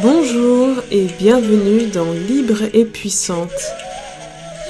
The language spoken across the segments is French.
Bonjour et bienvenue dans Libre et Puissante,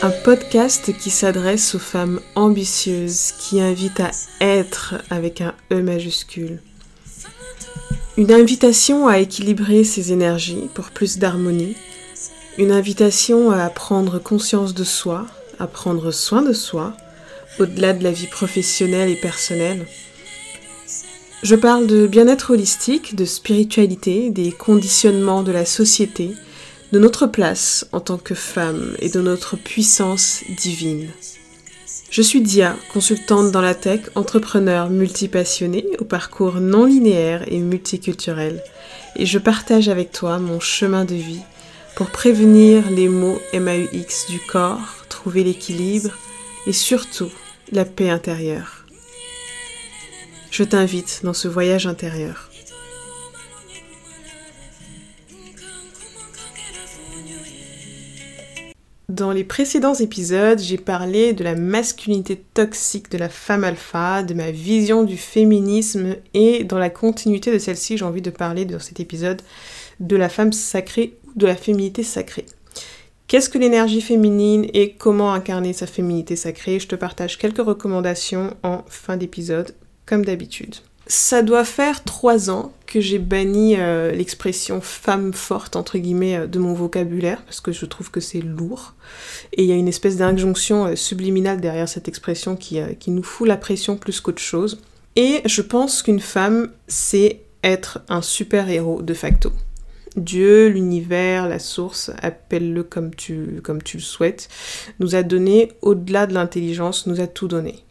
un podcast qui s'adresse aux femmes ambitieuses, qui invite à être avec un E majuscule. Une invitation à équilibrer ses énergies pour plus d'harmonie, une invitation à prendre conscience de soi, à prendre soin de soi, au-delà de la vie professionnelle et personnelle, je parle de bien-être holistique, de spiritualité, des conditionnements de la société, de notre place en tant que femme et de notre puissance divine. Je suis Dia, consultante dans la tech, entrepreneur multipassionnée au parcours non linéaire et multiculturel, et je partage avec toi mon chemin de vie pour prévenir les maux MAUX du corps, trouver l'équilibre et surtout la paix intérieure. Je t'invite dans ce voyage intérieur. Dans les précédents épisodes, j'ai parlé de la masculinité toxique de la femme alpha, de ma vision du féminisme et dans la continuité de celle-ci, j'ai envie de parler dans cet épisode de la femme sacrée de la féminité sacrée. Qu'est-ce que l'énergie féminine et comment incarner sa féminité sacrée? Je te partage quelques recommandations en fin d'épisode comme d'habitude. Ça doit faire trois ans que j'ai banni euh, l'expression femme forte entre guillemets euh, de mon vocabulaire parce que je trouve que c'est lourd et il y a une espèce d'injonction euh, subliminale derrière cette expression qui, qui nous fout la pression plus qu'autre chose. Et je pense qu'une femme, c'est être un super-héros de facto. Dieu, l'univers, la source, appelle-le comme tu, comme tu le souhaites, nous a donné, au-delà de l'intelligence, nous a tout donné.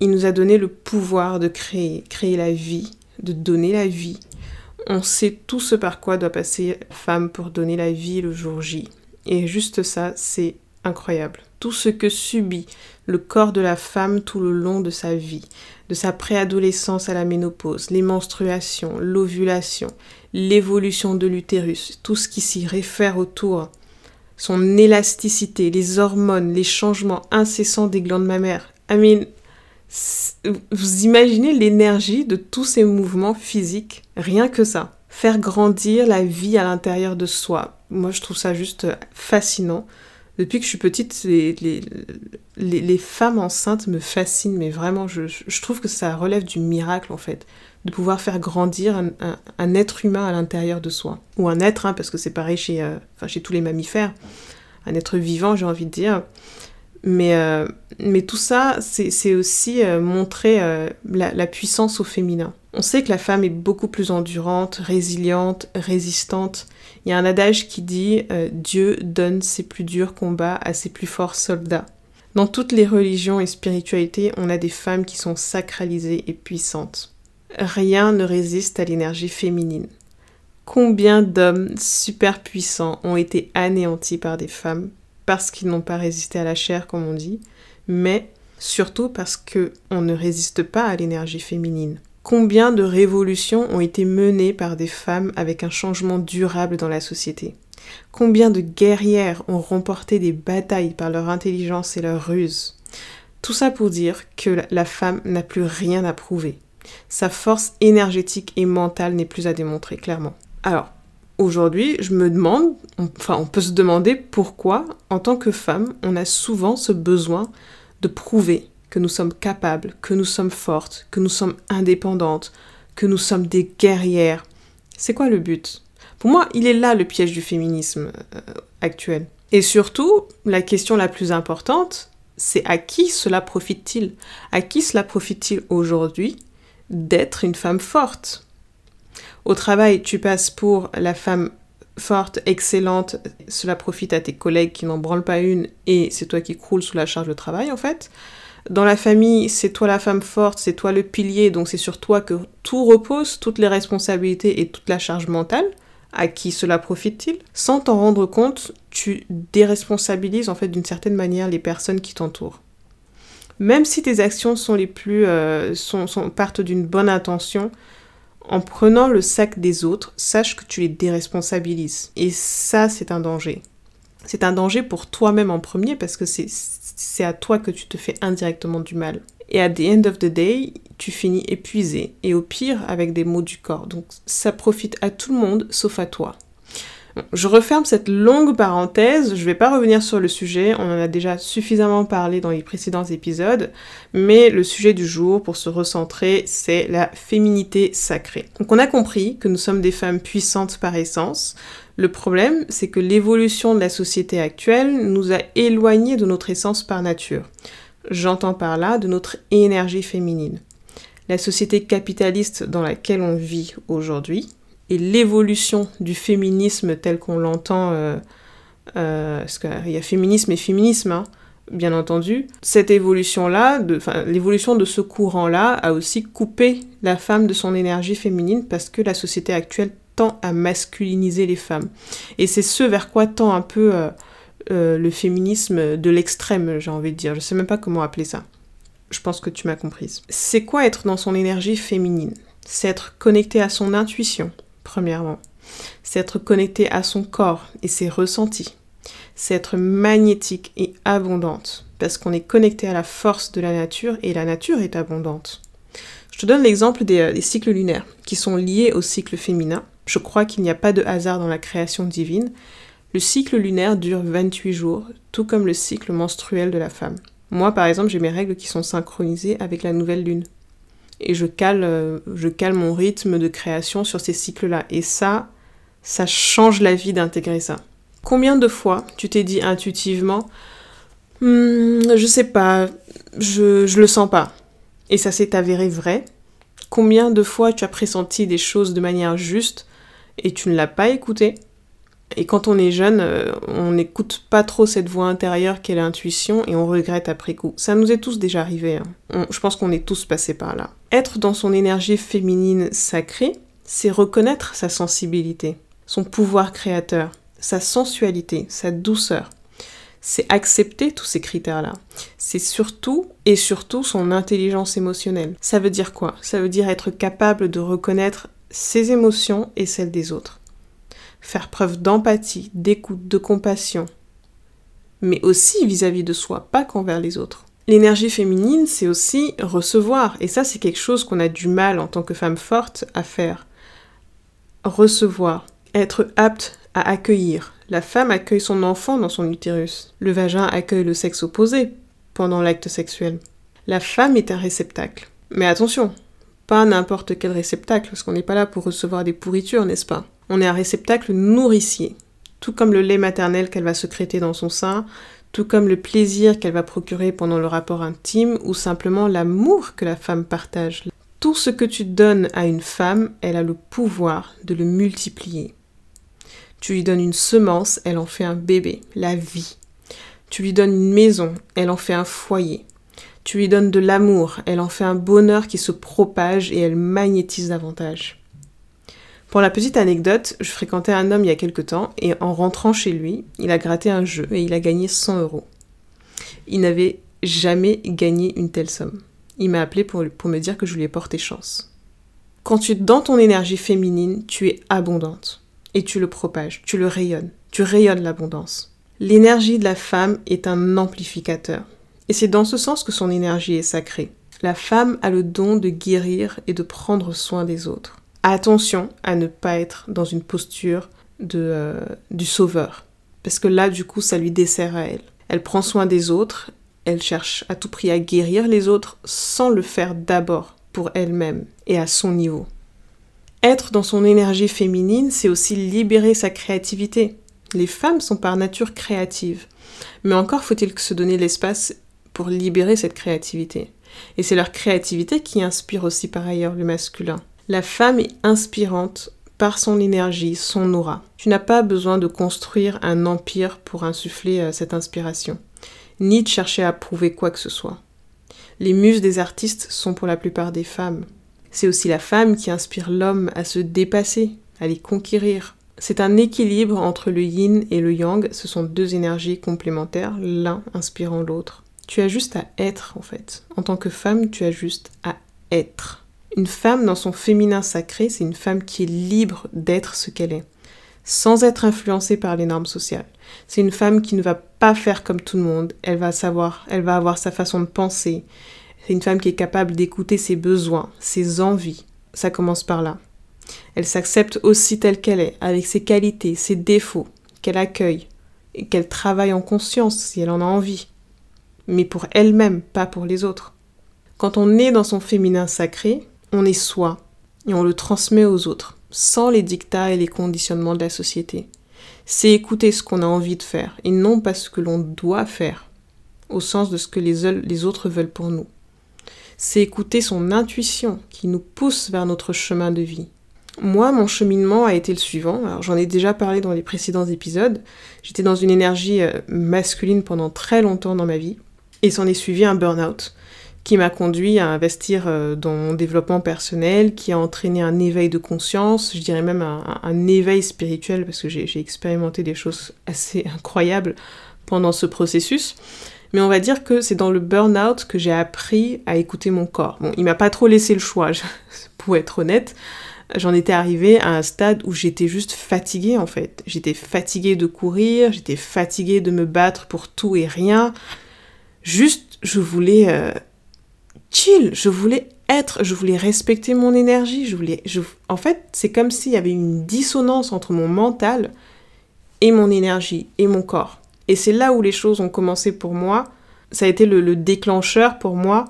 Il nous a donné le pouvoir de créer, créer la vie, de donner la vie. On sait tout ce par quoi doit passer femme pour donner la vie le jour J. Et juste ça, c'est incroyable. Tout ce que subit le corps de la femme tout le long de sa vie, de sa préadolescence à la ménopause, les menstruations, l'ovulation, l'évolution de l'utérus, tout ce qui s'y réfère autour, son élasticité, les hormones, les changements incessants des glandes mammaires. I vous imaginez l'énergie de tous ces mouvements physiques, rien que ça. Faire grandir la vie à l'intérieur de soi. Moi, je trouve ça juste fascinant. Depuis que je suis petite, les, les, femmes enceintes me fascinent, mais vraiment, je, trouve que ça relève du miracle, en fait, de pouvoir faire grandir un, être humain à l'intérieur de soi. Ou un être, hein, parce que c'est pareil chez, euh, chez tous les mammifères. Un être vivant, j'ai envie de dire. Mais, euh, mais tout ça, c'est aussi euh, montrer la, puissance au féminin. On sait que la femme est beaucoup plus endurante, résiliente, résistante. Il y a un adage qui dit Dieu donne ses plus durs combats à ses plus forts soldats. Dans toutes les religions et spiritualités, on a des femmes qui sont sacralisées et puissantes. Rien ne résiste à l'énergie féminine. Combien d'hommes super puissants ont été anéantis par des femmes parce qu'ils n'ont pas résisté à la chair, comme on dit, mais surtout parce qu'on ne résiste pas à l'énergie féminine. Combien de révolutions ont été menées par des femmes avec un changement durable dans la société? Combien de guerrières ont remporté des batailles par leur intelligence et leur ruse? Tout ça pour dire que la femme n'a plus rien à prouver. Sa force énergétique et mentale n'est plus à démontrer, clairement. Alors, Aujourd'hui, je me demande, enfin on peut se demander pourquoi, en tant que femme, on a souvent ce besoin de prouver que nous sommes capables, que nous sommes fortes, que nous sommes indépendantes, que nous sommes des guerrières. C'est quoi le but? Pour moi, il est là le piège du féminisme euh, actuel. Et surtout, la question la plus importante, c'est à qui cela profite-t-il? À qui cela profite-t-il aujourd'hui d'être une femme forte? Au travail, tu passes pour la femme forte, excellente, cela profite à tes collègues qui n'en branlent pas une et c'est toi qui croules sous la charge de travail en fait. Dans la famille, c'est toi la femme forte, c'est toi le pilier, donc c'est sur toi que tout repose, toutes les responsabilités et toute la charge mentale. À qui cela profite-t-il? Sans t'en rendre compte, tu déresponsabilises en fait d'une certaine manière les personnes qui t'entourent. Même si tes actions sont les plus euh, sont, partent d'une bonne intention, en prenant le sac des autres, sache que tu les déresponsabilises. Et ça, c'est un danger. C'est un danger pour toi-même en premier parce que c'est à toi que tu te fais indirectement du mal. Et à the end of the day, tu finis épuisé et au pire avec des maux du corps. Donc ça profite à tout le monde sauf à toi. Je referme cette longue parenthèse, je ne vais pas revenir sur le sujet, on en a déjà suffisamment parlé dans les précédents épisodes, mais le sujet du jour, pour se recentrer, c'est la féminité sacrée. Donc on a compris que nous sommes des femmes puissantes par essence. Le problème, c'est que l'évolution de la société actuelle nous a éloignés de notre essence par nature. J'entends par là de notre énergie féminine. La société capitaliste dans laquelle on vit aujourd'hui, et l'évolution du féminisme tel qu'on l'entend, euh, euh, parce qu'il y a féminisme et féminisme, hein, bien entendu, cette évolution-là, l'évolution de ce courant-là a aussi coupé la femme de son énergie féminine parce que la société actuelle tend à masculiniser les femmes. Et c'est ce vers quoi tend un peu euh, le féminisme de l'extrême, j'ai envie de dire. Je sais même pas comment appeler ça. Je pense que tu m'as comprise. C'est quoi être dans son énergie féminine? C'est être connecté à son intuition, premièrement. C'est être connecté à son corps et ses ressentis. C'est être magnétique et abondante, parce qu'on est connecté à la force de la nature et la nature est abondante. Je te donne l'exemple des, euh, des, cycles lunaires, qui sont liés au cycle féminin. Je crois qu'il n'y a pas de hasard dans la création divine. Le cycle lunaire dure 28 jours, tout comme le cycle menstruel de la femme. Moi, par exemple, j'ai mes règles qui sont synchronisées avec la nouvelle lune et je cale, euh, je cale mon rythme de création sur ces cycles-là. Et ça, ça change la vie d'intégrer ça. Combien de fois tu t'es dit intuitivement, hmm, je sais pas, je, je le sens pas, et ça s'est avéré vrai Combien de fois tu as pressenti des choses de manière juste et tu ne l'as pas écouté et quand on est jeune, euh, on n'écoute pas trop cette voix intérieure qu'est l'intuition et on regrette après coup. Ça nous est tous déjà arrivé. Hein. je pense qu'on est tous passés par là. Être dans son énergie féminine sacrée, c'est reconnaître sa sensibilité, son pouvoir créateur, sa sensualité, sa douceur. C'est accepter tous ces critères-là. C'est surtout et surtout son intelligence émotionnelle. Ça veut dire quoi? Ça veut dire être capable de reconnaître ses émotions et celles des autres faire preuve d'empathie, d'écoute, de compassion, mais aussi vis-à-vis de soi, pas qu'envers les autres. L'énergie féminine, c'est aussi recevoir, et ça c'est quelque chose qu'on a du mal en tant que femme forte à faire. Recevoir, être apte à accueillir. La femme accueille son enfant dans son utérus. Le vagin accueille le sexe opposé pendant l'acte sexuel. La femme est un réceptacle. Mais attention, pas n'importe quel réceptacle, parce qu'on n'est pas là pour recevoir des pourritures, n'est-ce pas? On est un réceptacle nourricier, tout comme le lait maternel qu'elle va secréter dans son sein, tout comme le plaisir qu'elle va procurer pendant le rapport intime ou simplement l'amour que la femme partage. Tout ce que tu donnes à une femme, elle a le pouvoir de le multiplier. Tu lui donnes une semence, elle en fait un bébé, la vie. Tu lui donnes une maison, elle en fait un foyer. Tu lui donnes de l'amour, elle en fait un bonheur qui se propage et elle magnétise davantage. Pour la petite anecdote, je fréquentais un homme il y a quelque temps et en rentrant chez lui, il a gratté un jeu et il a gagné 100 euros. Il n'avait jamais gagné une telle somme. Il m'a appelé pour, pour me dire que je lui ai porté chance. Quand tu es dans ton énergie féminine, tu es abondante et tu le propages, tu le rayonnes, tu rayonnes l'abondance. L'énergie de la femme est un amplificateur et c'est dans ce sens que son énergie est sacrée. La femme a le don de guérir et de prendre soin des autres. Attention à ne pas être dans une posture de, euh, du sauveur. Parce que là, du coup, ça lui dessert à elle. Elle prend soin des autres, elle cherche à tout prix à guérir les autres sans le faire d'abord pour elle-même et à son niveau. Être dans son énergie féminine, c'est aussi libérer sa créativité. Les femmes sont par nature créatives. Mais encore faut-il se donner l'espace pour libérer cette créativité. Et c'est leur créativité qui inspire aussi par ailleurs le masculin. La femme est inspirante par son énergie, son aura. Tu n'as pas besoin de construire un empire pour insuffler euh, cette inspiration, ni de chercher à prouver quoi que ce soit. Les muses des artistes sont pour la plupart des femmes. C'est aussi la femme qui inspire l'homme à se dépasser, à les conquérir. C'est un équilibre entre le yin et le yang, ce sont deux énergies complémentaires, l'un inspirant l'autre. Tu as juste à être en fait. En tant que femme, tu as juste à être. Une femme dans son féminin sacré, c'est une femme qui est libre d'être ce qu'elle est. sans être influencée par les normes sociales. C'est une femme qui ne va pas faire comme tout le monde, elle va savoir, elle va avoir sa façon de penser. C'est une femme qui est capable d'écouter ses besoins, ses envies. Ça commence par là. Elle s'accepte aussi telle qu'elle est, avec ses qualités, ses défauts, qu'elle accueille, et qu'elle travaille en conscience si elle en a envie. Mais pour elle-même, pas pour les autres. Quand on est dans son féminin sacré, on est soi, et on le transmet aux autres, sans les dictats et les conditionnements de la société. C'est écouter ce qu'on a envie de faire, et non pas ce que l'on doit faire, au sens de ce que les, autres veulent pour nous. C'est écouter son intuition qui nous pousse vers notre chemin de vie, moi, mon cheminement a été le suivant. Alors, j'en ai déjà parlé dans les précédents épisodes. J'étais dans une énergie euh, masculine pendant très longtemps dans ma vie. Et s'en est suivi un burn-out qui m'a conduit à investir euh, dans mon développement personnel, qui a entraîné un éveil de conscience, je dirais même un, éveil spirituel, parce que j'ai expérimenté des choses assez incroyables pendant ce processus. Mais on va dire que c'est dans le burn-out que j'ai appris à écouter mon corps. Bon, il m'a pas trop laissé le choix, pour être honnête j'en étais arrivée à un stade où j'étais juste fatiguée en fait. J'étais fatiguée de courir, j'étais fatiguée de me battre pour tout et rien. Juste, je voulais euh, chill, je voulais être, je voulais respecter mon énergie, je voulais... En fait, c'est comme s'il y avait une dissonance entre mon mental et mon énergie et mon corps. Et c'est là où les choses ont commencé pour moi. Ça a été le déclencheur pour moi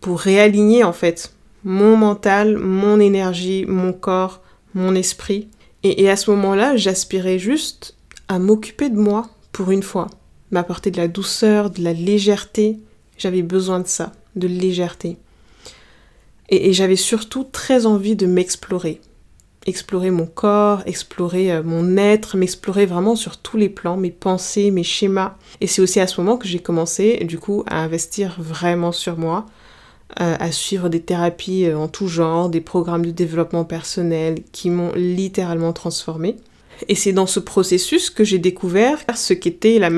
pour réaligner en fait mon mental, mon énergie, mon corps, mon esprit. Et, à ce moment-là, j'aspirais juste à m'occuper de moi pour une fois, m'apporter de la douceur, de la légèreté. J'avais besoin de ça, de légèreté. Et, j'avais surtout très envie de m'explorer. Explorer mon corps, explorer euh, mon être, m'explorer vraiment sur tous les plans, mes pensées, mes schémas. Et c'est aussi à ce moment que j'ai commencé, du coup, à investir vraiment sur moi, à suivre des thérapies euh, en tout genre, des programmes de développement personnel qui m'ont littéralement transformée. Et c'est dans ce processus que j'ai découvert ce qu'était la,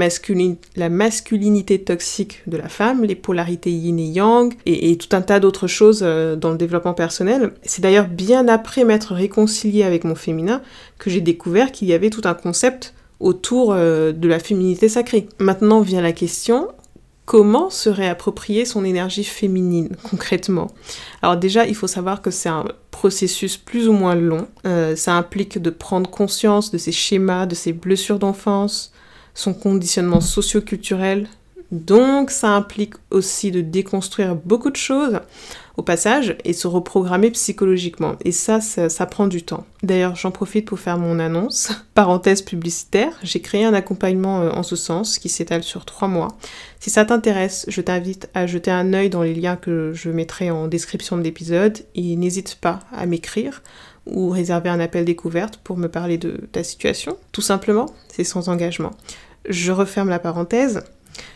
la, masculinité toxique de la femme, les polarités yin et yang, et, tout un tas d'autres choses euh, dans le développement personnel. C'est d'ailleurs bien après m'être réconciliée avec mon féminin que j'ai découvert qu'il y avait tout un concept autour euh, de la féminité sacrée. Maintenant vient la question, comment se réapproprier son énergie féminine concrètement? Alors déjà, il faut savoir que c'est un processus plus ou moins long. Euh, ça implique de prendre conscience de ses schémas, de ses blessures d'enfance, son conditionnement socio-culturel. Donc ça implique aussi de déconstruire beaucoup de choses au passage et se reprogrammer psychologiquement. Et ça, ça, prend du temps. D'ailleurs, j'en profite pour faire mon annonce. Parenthèse publicitaire, j'ai créé un accompagnement euh, en ce sens qui s'étale sur trois mois. Si ça t'intéresse, je t'invite à jeter un œil dans les liens que je mettrai en description de l'épisode et n'hésite pas à m'écrire ou réserver un appel découverte pour me parler de ta situation. Tout simplement, c'est sans engagement. Je referme la parenthèse.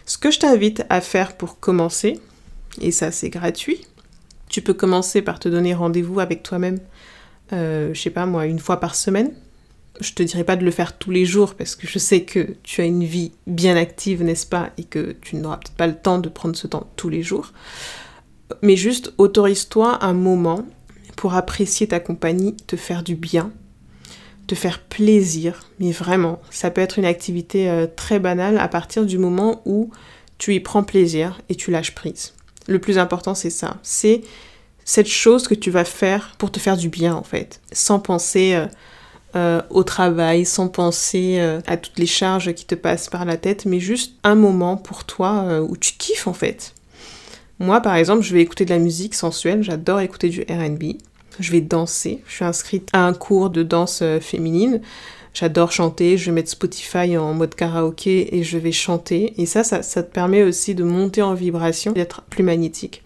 Ce que je t'invite à faire pour commencer, et ça c'est gratuit, tu peux commencer par te donner rendez-vous avec toi-même, euh, je sais pas moi, une fois par semaine. Je te dirais pas de le faire tous les jours parce que je sais que tu as une vie bien active, n'est-ce pas, et que tu n'auras peut-être pas le temps de prendre ce temps tous les jours. Mais juste autorise-toi un moment pour apprécier ta compagnie, te faire du bien, te faire plaisir, mais vraiment, ça peut être une activité euh, très banale à partir du moment où tu y prends plaisir et tu lâches prise. Le plus important, c'est ça. C'est cette chose que tu vas faire pour te faire du bien, en fait. Sans penser euh, euh, au travail, sans penser à toutes les charges qui te passent par la tête, mais juste un moment pour toi où tu kiffes, en fait. Moi, par exemple, je vais écouter de la musique sensuelle. J'adore écouter du RB. Je vais danser. Je suis inscrite à un cours de danse féminine. J'adore chanter, je vais mettre Spotify en mode karaoké et je vais chanter. Et ça, ça, te permet aussi de monter en vibration, d'être plus magnétique.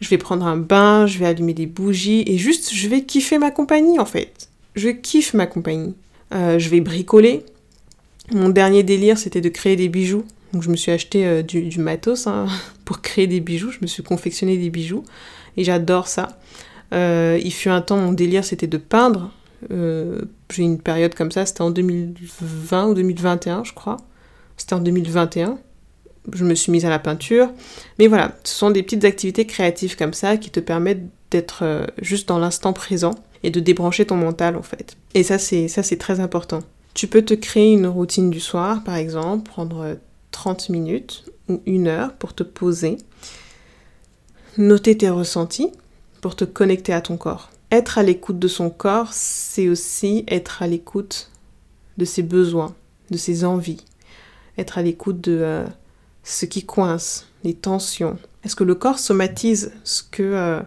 Je vais prendre un bain, je vais allumer des bougies et juste, je vais kiffer ma compagnie en fait. Je kiffe ma compagnie. Euh, je vais bricoler. Mon dernier délire, c'était de créer des bijoux. Donc je me suis acheté euh, du, matos hein, pour créer des bijoux. Je me suis confectionné des bijoux et j'adore ça. Euh, il fut un temps, mon délire, c'était de peindre. Euh, j'ai une période comme ça, c'était en 2020 ou 2021, je crois. C'était en 2021. Je me suis mise à la peinture. Mais voilà, ce sont des petites activités créatives comme ça qui te permettent d'être euh, juste dans l'instant présent. et de débrancher ton mental en fait. Et ça c'est très important. Tu peux te créer une routine du soir par exemple, prendre 30 minutes ou une heure pour te poser, noter tes ressentis pour te connecter à ton corps. Être à l'écoute de son corps, c'est aussi être à l'écoute de ses besoins, de ses envies, être à l'écoute de euh, ce qui coince, les tensions. Est-ce que le corps somatise ce que euh,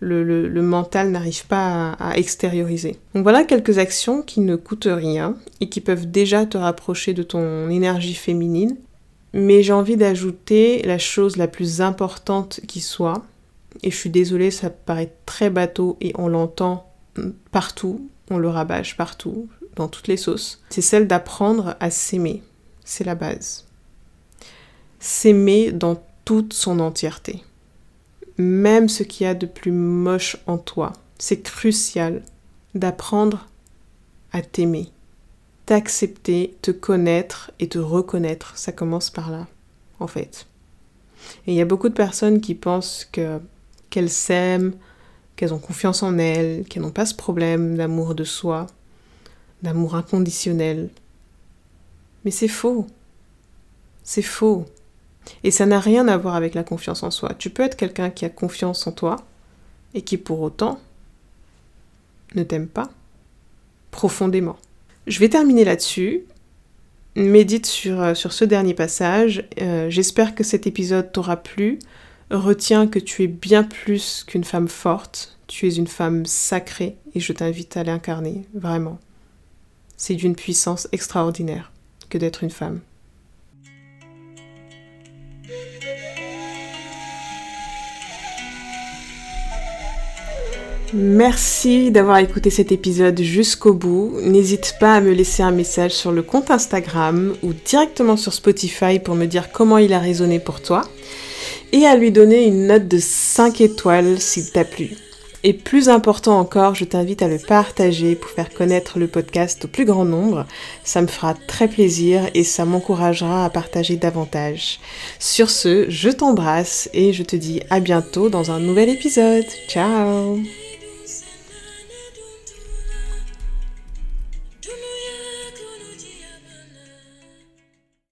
le, mental n'arrive pas à, extérioriser? Donc voilà quelques actions qui ne coûtent rien et qui peuvent déjà te rapprocher de ton énergie féminine. Mais j'ai envie d'ajouter la chose la plus importante qui soit, et je suis désolée, ça paraît très bateau et on l'entend partout, on le rabâche partout, dans toutes les sauces. C'est celle d'apprendre à s'aimer. C'est la base. S'aimer dans toute son entièreté. Même ce qu'il y a de plus moche en toi. C'est crucial d'apprendre à t'aimer. T'accepter, te connaître et te reconnaître. Ça commence par là, en fait. Et il y a beaucoup de personnes qui pensent que qu'elles s'aiment, qu'elles ont confiance en elles, qu'elles n'ont pas ce problème d'amour de soi, d'amour inconditionnel. Mais c'est faux. C'est faux. Et ça n'a rien à voir avec la confiance en soi. Tu peux être quelqu'un qui a confiance en toi et qui pour autant ne t'aime pas profondément. Je vais terminer là-dessus. Médite sur, euh, sur ce dernier passage. Euh, j'espère que cet épisode t'aura plu. Retiens que tu es bien plus qu'une femme forte, tu es une femme sacrée et je t'invite à l'incarner, vraiment. C'est d'une puissance extraordinaire que d'être une femme. Merci d'avoir écouté cet épisode jusqu'au bout. N'hésite pas à me laisser un message sur le compte Instagram ou directement sur Spotify pour me dire comment il a résonné pour toi et à lui donner une note de 5 étoiles s'il t'a plu. Et plus important encore, je t'invite à le partager pour faire connaître le podcast au plus grand nombre. Ça me fera très plaisir et ça m'encouragera à partager davantage. Sur ce, je t'embrasse et je te dis à bientôt dans un nouvel épisode. Ciao